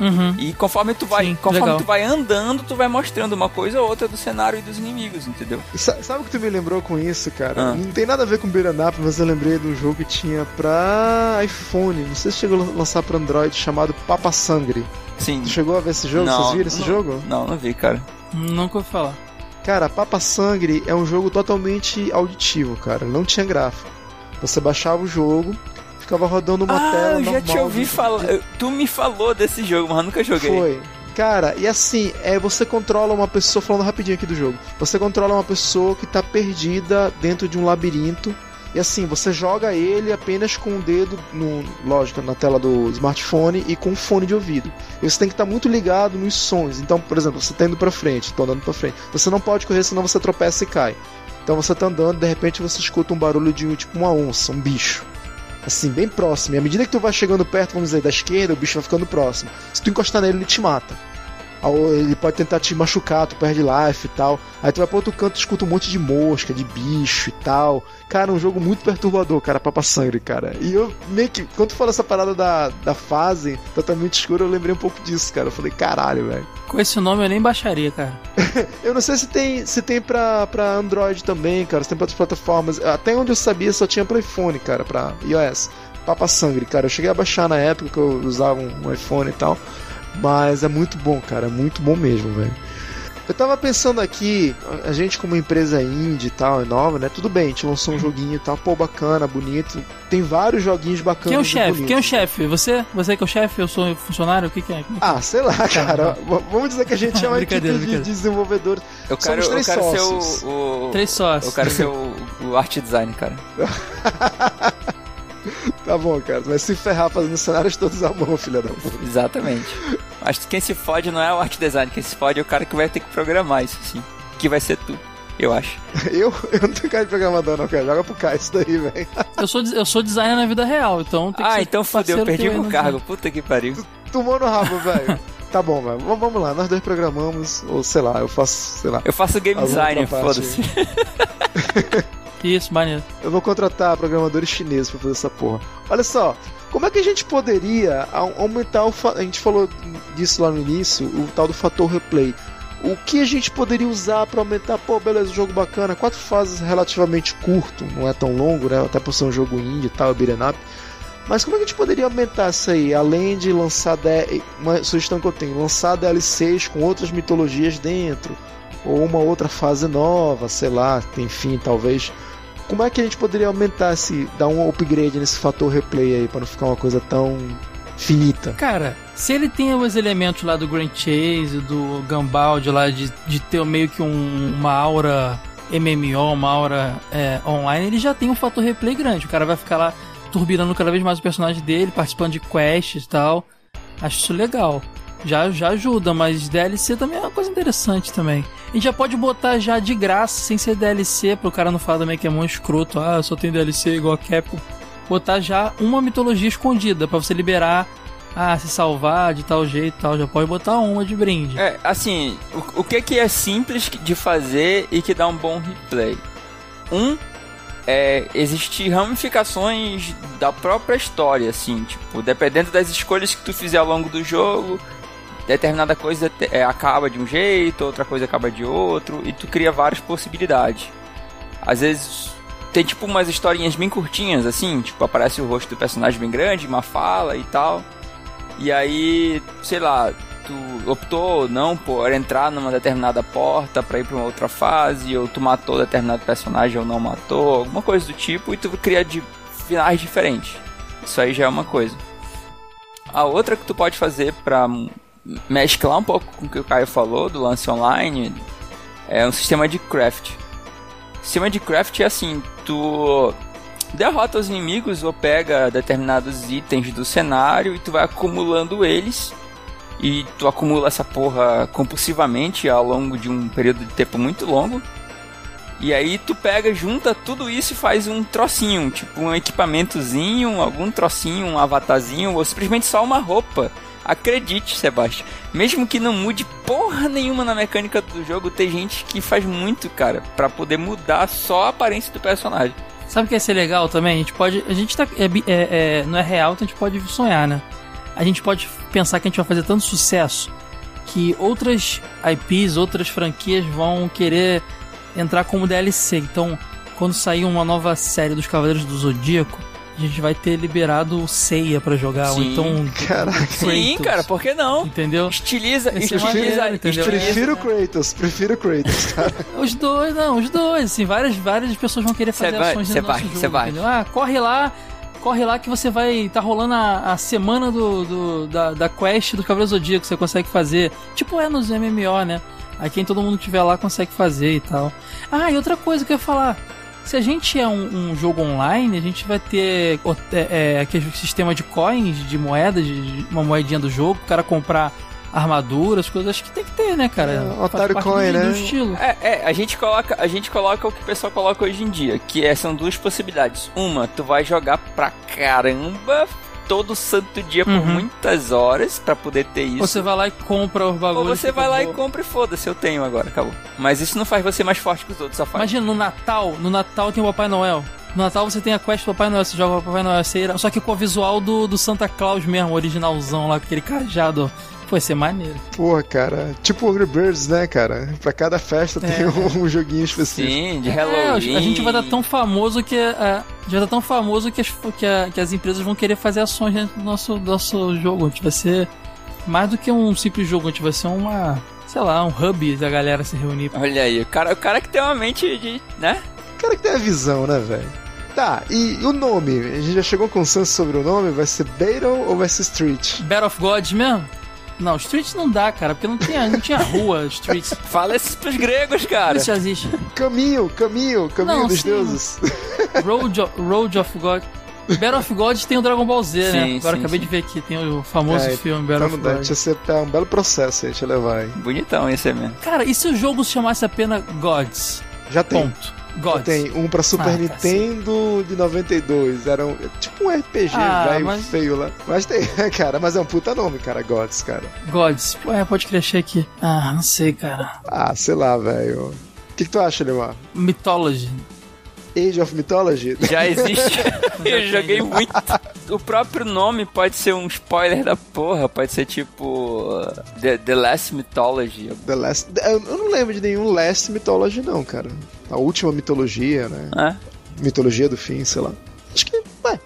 Uhum. E conforme tu vai, Sim, conforme legal. tu vai andando, tu vai mostrando uma coisa ou outra do cenário e dos inimigos, entendeu? sa- sabe o que tu me lembrou com isso, cara? Ah. Não tem nada a ver com Beat'em Up, mas eu lembrei de um jogo que tinha pra iPhone. Não sei se chegou a lançar pra Android, chamado Papa Sangre. Sim. Tu chegou a ver esse jogo? Não, Vocês viram esse não. jogo? Não, não vi, cara. Nunca ouvi falar. Cara, Papa Sangre é um jogo totalmente auditivo, cara. Não tinha gráfico. Você baixava o jogo, ficava rodando uma ah, tela eu já te ouvi de- falar. Tu me falou desse jogo, mas eu nunca joguei. Foi. Cara, e assim, é você controla uma pessoa, falando rapidinho aqui do jogo. Você controla uma pessoa que tá perdida dentro de um labirinto. E assim, você joga ele apenas com o dedo, no, lógico, na tela do smartphone e com um fone de ouvido. E você tem que estar muito ligado nos sons. Então, por exemplo, você tá indo pra frente, tô andando pra frente. Você não pode correr, senão você tropeça e cai. Então você tá andando, de repente você escuta um barulho de tipo uma onça, um bicho. Assim, bem próximo. E à medida que tu vai chegando perto, vamos dizer, da esquerda, o bicho vai ficando próximo. Se tu encostar nele, ele te mata. Ele pode tentar te machucar, tu perde life e tal. Aí tu vai pro outro canto, escuta um monte de mosca, de bicho e tal. Cara, um jogo muito perturbador, cara, Papa Sangre, cara. E eu meio que, quando tu falou essa parada da, da fase totalmente escura, eu lembrei um pouco disso, cara. Eu falei, caralho, velho. Com esse nome eu nem baixaria, cara. Eu não sei se tem, se tem pra, pra Android também, cara, se tem pra outras plataformas. Até onde eu sabia só tinha pra iPhone, cara, pra iOS. Papa Sangre, cara. Eu cheguei a baixar na época que eu usava um iPhone e tal. Mas é muito bom, cara. É muito bom mesmo, velho. Eu tava pensando aqui, a- gente como empresa indie e tal, é nova, né? Tudo bem, a gente lançou um joguinho e tal, pô, bacana, bonito. Tem vários joguinhos bacanas. Quem é o chefe? Quem é o chefe? Você? Você que é o chefe? Eu sou funcionário? O que, que é? Ah, sei lá, cara. Vamos dizer que a gente é uma equipe de desenvolvedores. Eu quero, Somos eu três quero ser sócios. o, o. Três sócios. Eu quero ser o, o art design, cara. Tá bom, cara. Tu vai se ferrar fazendo cenários todos à mão, filha da puta. Exatamente. Mas quem se fode não é o art design, quem se fode é o cara que vai ter que programar isso, assim. Que vai ser tu, eu acho. Eu, eu não tenho cara de programador, não, cara. Joga pro Caio isso daí, velho. Eu sou, eu sou designer na vida real, então tem que Ah, ser então parceiro perdi no- cargo. Puta que pariu. Tomou no rabo, velho. Tá bom, velho. Vamos lá, nós dois programamos, ou sei lá, eu faço, sei lá. Eu faço game design, foda-se. Isso, maneiro. Eu vou contratar programadores chineses pra fazer essa porra. Olha só, como é que a gente poderia au- aumentar o. A gente falou disso lá no início, o tal do fator replay. O que a gente poderia usar pra aumentar? Pô, beleza, jogo bacana, quatro fases relativamente curto, não é tão longo, né? Até por ser um jogo indie e tal, beat'em. Mas como é que a gente poderia aumentar isso aí? Além de lançar. D- Uma sugestão que eu tenho: lançar DLCs com outras mitologias dentro. Ou uma outra fase nova, sei lá, enfim, talvez. Como é que a gente poderia aumentar esse. dar um upgrade nesse fator replay aí, pra não ficar uma coisa tão finita? Cara, se ele tem os elementos lá do Grand Chase, do Gambald lá, de, de ter meio que um- uma aura MMO, uma aura é, online, ele já tem um fator replay grande. O cara vai ficar lá turbinando cada vez mais o personagem dele, participando de quests e tal. Acho isso legal. Já, já ajuda, mas DLC também é uma coisa interessante também. A gente já pode botar já de graça, sem ser DLC, pro cara não falar também que é mó escroto. Ah, só tem DLC igual a Capcom. Botar já uma mitologia escondida, pra você liberar ah, se salvar de tal jeito tal, já pode botar uma de brinde. É, assim, o, o que que é simples de fazer e que dá um bom replay? Um, é existir ramificações da própria história, assim, tipo, dependendo das escolhas que tu fizer ao longo do jogo, determinada coisa é, acaba de um jeito, outra coisa acaba de outro, e tu cria várias possibilidades. Às vezes tem tipo umas historinhas bem curtinhas, assim, tipo, aparece o rosto do personagem bem grande, uma fala e tal. E aí, sei lá, tu optou não por entrar numa determinada porta para ir para uma outra fase, ou tu matou determinado personagem ou não matou, alguma coisa do tipo, e tu cria de finais diferentes. Isso aí já é uma coisa. A outra que tu pode fazer para mesclar um pouco com o que o Caio falou do lance online é um sistema de craft. Sistema de craft é assim, tu derrota os inimigos ou pega determinados itens do cenário e tu vai acumulando eles e tu acumula essa porra compulsivamente ao longo de um período de tempo muito longo. E aí tu pega, junta tudo isso e faz um trocinho, tipo um equipamentozinho, algum trocinho, um avatarzinho, ou simplesmente só uma roupa. Acredite, Sebastião. Mesmo que não mude porra nenhuma na mecânica do jogo, tem gente que faz muito, cara, para poder mudar só a aparência do personagem. Sabe o que ia ser legal também? A gente pode. A gente tá. É, é, é, não é real, então a gente pode sonhar, né? A gente pode pensar que a gente vai fazer tanto sucesso que outras IPs, outras franquias vão querer entrar como DLC. Então, quando sair uma nova série dos Cavaleiros do Zodíaco, a gente vai ter liberado ceia para jogar, Sim. ou então. Caraca. Sim, cara, por que não? Entendeu? Estiliza, é estiliza, entendeu? Prefiro Kratos, prefiro Kratos, cara. Os dois, não, os dois, assim, várias, várias pessoas vão querer fazer Cê vai, ações vai, nosso cê jogo, vai. entendeu? Ah, corre lá, corre lá que você vai, tá rolando a, a semana do, do- da, da quest do Cavaleiro Zodíaco, você consegue fazer, tipo é nos MMO, né? Aí quem todo mundo tiver lá consegue fazer e tal. Ah, e outra coisa que eu ia falar, se a gente é um, um jogo online, a gente vai ter é, é, aquele sistema de coins, de moedas, de, de uma moedinha do jogo, o cara comprar armaduras, coisas, acho que tem que ter, né, cara? É, Otário Coin, do, né? do estilo. É, é, a gente coloca, a gente coloca o que o pessoal coloca hoje em dia, que é, são duas possibilidades. Uma, tu vai jogar pra caramba todo santo dia por Uhum. muitas horas pra poder ter isso. Ou você vai lá e compra os Ou bagulhos. você fica vai lá e compra e foda-se, eu tenho agora, acabou. Mas isso não faz você mais forte que os outros, só faz. Imagina, no Natal, no Natal tem o Papai Noel. No Natal você tem a quest do Papai Noel, você joga o Papai Noel, você irá- só que com o visual do, do Santa Claus mesmo, originalzão lá, com aquele cajado. Pô, ia ser maneiro. Porra, cara. Tipo Angry Birds, né, cara? Pra cada festa É. tem um, um joguinho específico. Sim, de É, Halloween. a gente vai estar tão famoso que. é, a gente vai estar tão famoso que as, que, a- que as empresas vão querer fazer ações dentro do nosso, do nosso jogo. A gente vai ser mais do que um simples jogo, a gente vai ser uma. Sei lá, um hub da galera se reunir. Olha aí, o cara, o cara que tem uma mente de. né? O cara que tem a visão, né, velho? Tá, e o nome? A gente já chegou a um consenso sobre o nome? Vai ser Battle ou vai ser Street? Battle of Gods mesmo? Não, Streets não dá, cara, porque não tinha, não tinha rua, Streets. Fala isso pros gregos, cara. Isso já existe. Caminho, caminho, caminho Não, dos sim. deuses. Road of, Road of God. Battle of Gods tem o Dragon Ball Z, né? Sim, Agora sim, acabei sim. de ver aqui, tem o famoso É, filme Battle Então, of dá, Gods. tinha ser tá um belo processo a gente levar, hein? Bonitão esse aí mesmo. Cara, e se o jogo se chamasse apenas Gods? Já tem. Ponto. Gods. Tem um pra Super Ah, Nintendo de 92. Era um, tipo um RPG Ah, velho mas- feio lá. Mas tem, cara, mas é um puta nome, cara, Gods, cara. Gods. Pô, é, pode crescer aqui. Ah, não sei, cara. Ah, sei lá, velho. O que, que tu acha, Lemar? Mythology. Age of Mythology? Já existe. Eu joguei muito. O próprio nome pode ser um spoiler da porra. Pode ser tipo. The, The Last Mythology. The Last. Eu eu não lembro de nenhum Last Mythology, não, cara. A última mitologia, né? né? Mitologia do fim, sei lá. Acho que. Ué.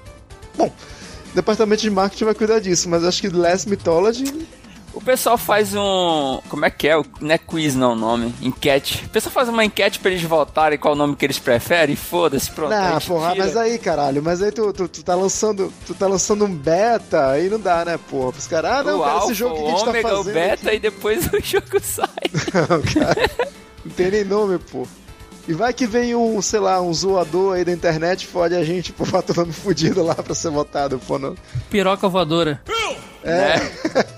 Bom, o departamento de marketing vai cuidar disso, mas acho que Last Mythology. O pessoal faz um. Como é que é? Não é quiz, não, o nome. Enquete. O pessoal faz uma enquete pra eles votarem qual nome que eles preferem. Foda-se, pronto. a Não, gente porra, tira. mas aí, caralho, mas aí tu, tu, tu tá lançando. Tu tá lançando um beta, aí não dá, né, porra? Os caras, ah, não, o cara, alfa, esse jogo que o a gente tá fazendo. o beta aqui- e depois o jogo sai. Não, cara. Não tem nem nome, pô. E vai que vem um, sei lá, um zoador aí da internet fode a gente por fato nome fudido lá pra ser votado, pô. Não. Piroca voadora. É, né?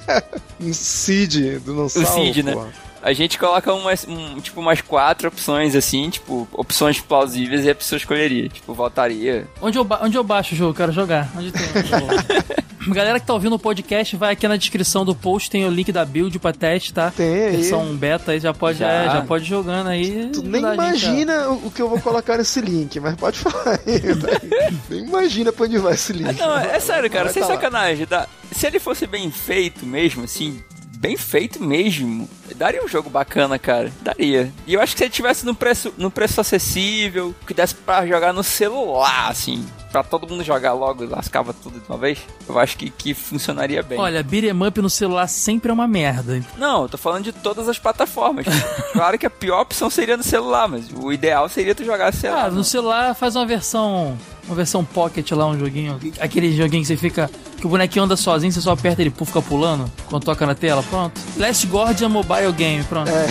um Cid do não salvo, Cid, né? porra. A gente coloca umas, um, tipo, umas quatro opções assim, tipo, opções plausíveis e a pessoa escolheria. Tipo, votaria. Onde eu, ba- onde eu baixo o jogo? Quero jogar. Onde tem? Galera que tá ouvindo o podcast, vai aqui na descrição do post, tem o link da build pra teste, tá? Tem aí. Versão beta aí, já pode, Já. é, já pode ir jogando aí. Tu nem ajudar a gente imagina o que eu vou colocar nesse link, mas pode falar aí. velho. nem imagina pra onde vai esse link. Ah, não, é sério, cara, Vai sem tá sacanagem. Dá. Se ele fosse bem feito mesmo, assim, bem feito mesmo, daria um jogo bacana, cara. Daria. E eu acho que se ele tivesse no preço, no preço acessível, que desse pra jogar no celular, assim, pra todo mundo jogar logo e lascava tudo de uma vez, eu acho que, que funcionaria bem. Olha, beat'em up no celular sempre é uma merda. Não, eu tô falando de todas as plataformas. claro que a pior opção seria no celular, mas o ideal seria tu jogar celular. Ah, no celular faz uma versão. Uma versão pocket lá, um joguinho. Aquele joguinho que você fica. Que o bonequinho anda sozinho, você só aperta ele, puf, fica pulando quando toca na tela, pronto. Last Guardian Mobile Game, pronto. É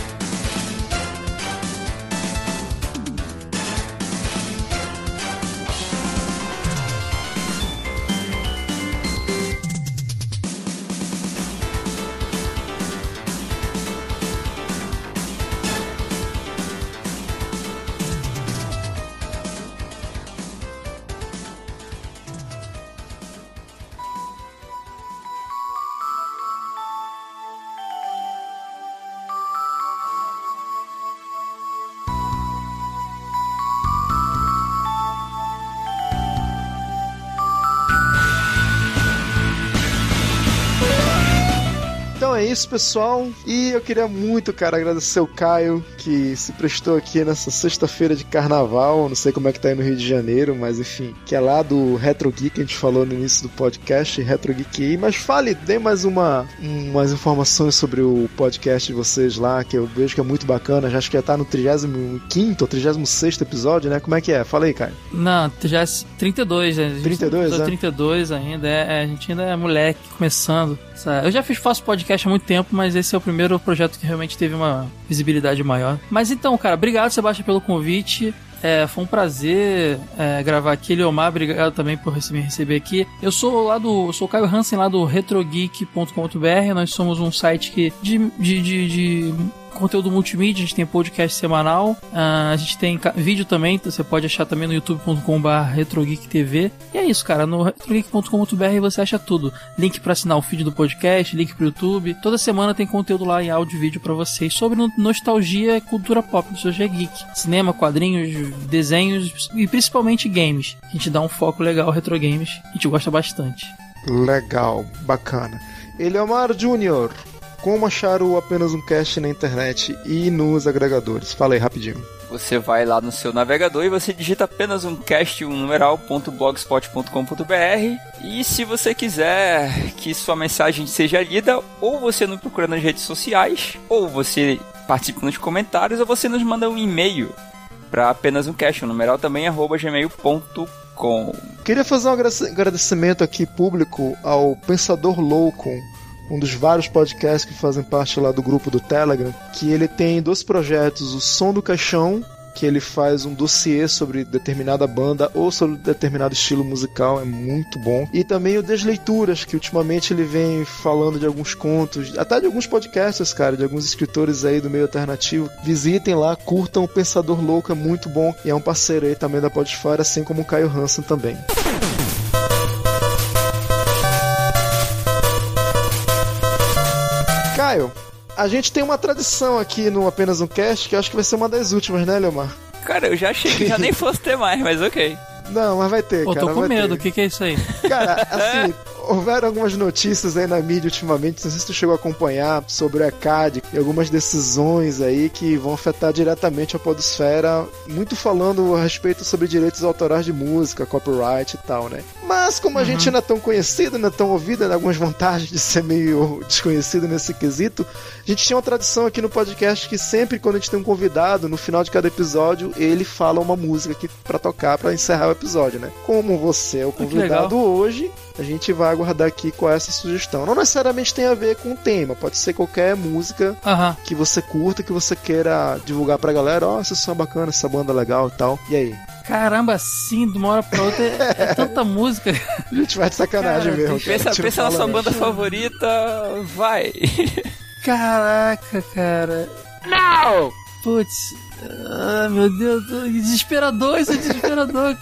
pessoal. E eu queria muito, cara, agradecer o Caio, que se prestou aqui nessa sexta-feira de carnaval. Não sei como é que tá aí no Rio de Janeiro, mas enfim, que é lá do Retro Geek, a gente falou no início do podcast, Retro Geek. Mas fale, dê mais uma umas informações sobre o podcast de vocês lá, que eu vejo que é muito bacana. Já acho que já tá no 35 ou 36 episódio, né? Como é que é? Fala aí, Caio. Não, já é 32, né? A gente 32, tá no é? 32 ainda, é, a gente ainda é moleque, começando. Eu já fiz faço podcast há muito tempo, mas esse é o primeiro projeto que realmente teve uma visibilidade maior. Mas então, cara, obrigado, Sebastião, pelo convite. É, foi um prazer é, gravar aqui. Leomar, obrigado também por me receber aqui. Eu sou lá do. sou o Caio Hansen lá do retrogeek.com.br. Nós somos um site que de, de, de, de conteúdo multimídia, a gente tem podcast semanal, ah, a gente tem vídeo também, então você pode achar também no youtube.com.br retrogeektv. E é isso, cara, no retrogeek.com.br você acha tudo. Link pra assinar o feed do podcast, link pro YouTube. Toda semana tem conteúdo lá em áudio e vídeo pra vocês sobre no- nostalgia e cultura pop, nostalgia geek. Cinema, quadrinhos, desenhos e principalmente games. A gente dá um foco legal retro games, a gente gosta bastante. Legal, bacana. Eliomar Júnior, como achar o apenas um cast na internet e nos agregadores? Fala aí rapidinho. Você vai lá no seu navegador e você digita apenas um cast, um numeral.blogspot.com.br e se você quiser que sua mensagem seja lida, ou você nos procura nas redes sociais, ou você participa nos comentários, ou você nos manda um e-mail para apenas um cast, o numeral também arroba gmail.com. Queria fazer um agradecimento aqui público ao Pensador Louco, um dos vários podcasts que fazem parte lá do grupo do Telegram, que ele tem dois projetos, o Som do Caixão, que ele faz um dossiê sobre determinada banda ou sobre determinado estilo musical, é muito bom. E também o Desleituras, que ultimamente ele vem falando de alguns contos, até de alguns podcasts, cara, de alguns escritores aí do meio alternativo. Visitem lá, curtam o Pensador Louco, é muito bom e é um parceiro aí também da Podfire, assim como o Caio Hansen também. Caio, a gente tem uma tradição aqui no Apenas um Cast que eu acho que vai ser uma das últimas, né, Leomar? Cara, eu já achei que já nem fosse ter mais, mas ok. Não, mas vai ter, Pô, cara. tô com medo, o que, que é isso aí? Cara, assim, houveram algumas notícias aí na mídia ultimamente, não sei se tu chegou a acompanhar, sobre a CAD e algumas decisões aí que vão afetar diretamente a podosfera, muito falando a respeito sobre direitos autorais de música, copyright e tal, né? Mas como a gente não é tão conhecido, não é tão ouvido, né, algumas vantagens de ser meio desconhecido nesse quesito, a gente tinha uma tradição aqui no podcast que sempre quando a gente tem um convidado, no final de cada episódio, ele fala uma música aqui pra tocar pra encerrar o episódio, né? Como você é o convidado hoje, a gente vai aguardar aqui é essa sugestão. Não necessariamente tem a ver com o tema, pode ser qualquer música Aham. que você curta, que você queira divulgar pra galera, ó, essa som é bacana, essa banda é legal e tal. E aí? Caramba, assim, de uma hora pra outra é, é tanta música. A gente vai de sacanagem Cara, mesmo. cara. Pensa, na sua banda favorita, vai. Caraca, cara. Não! Putz. Ah, meu Deus. Desesperador, isso é desesperador.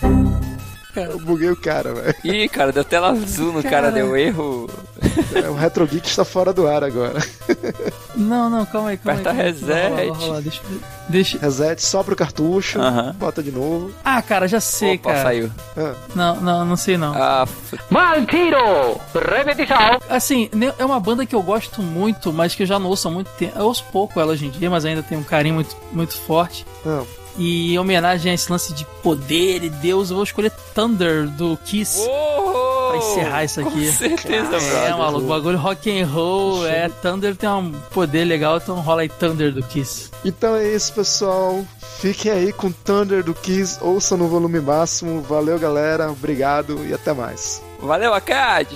Eu buguei o cara, velho. Ih, cara, deu tela azul no cara, Cara. deu erro. É, O Retro Geek está fora do ar agora. Não, não, calma aí, calma Aperta aí. reset. Rola, rola, rola, Deixa, deixa. Reset, sopra o cartucho, Aham. bota de novo. Ah, cara, já sei, Opa, cara. saiu. Ah, Não, não, não sei não. Ah, f- Assim, ne- é uma banda que eu gosto muito, mas que eu já não ouço há muito tempo. Eu ouço pouco ela hoje em dia, mas ainda tenho um carinho muito, muito forte. ah. E em homenagem a esse lance de poder e Deus, eu vou escolher Thunder do Kiss. Uou! Pra encerrar isso aqui. Com certeza, É, brother. maluco, bagulho rock and roll, é, Thunder tem um poder legal, então rola aí Thunder do Kiss. Então é isso, pessoal. Fiquem aí com Thunder do Kiss, ouçam no volume máximo. Valeu, galera. Obrigado e até mais. Valeu, Acad!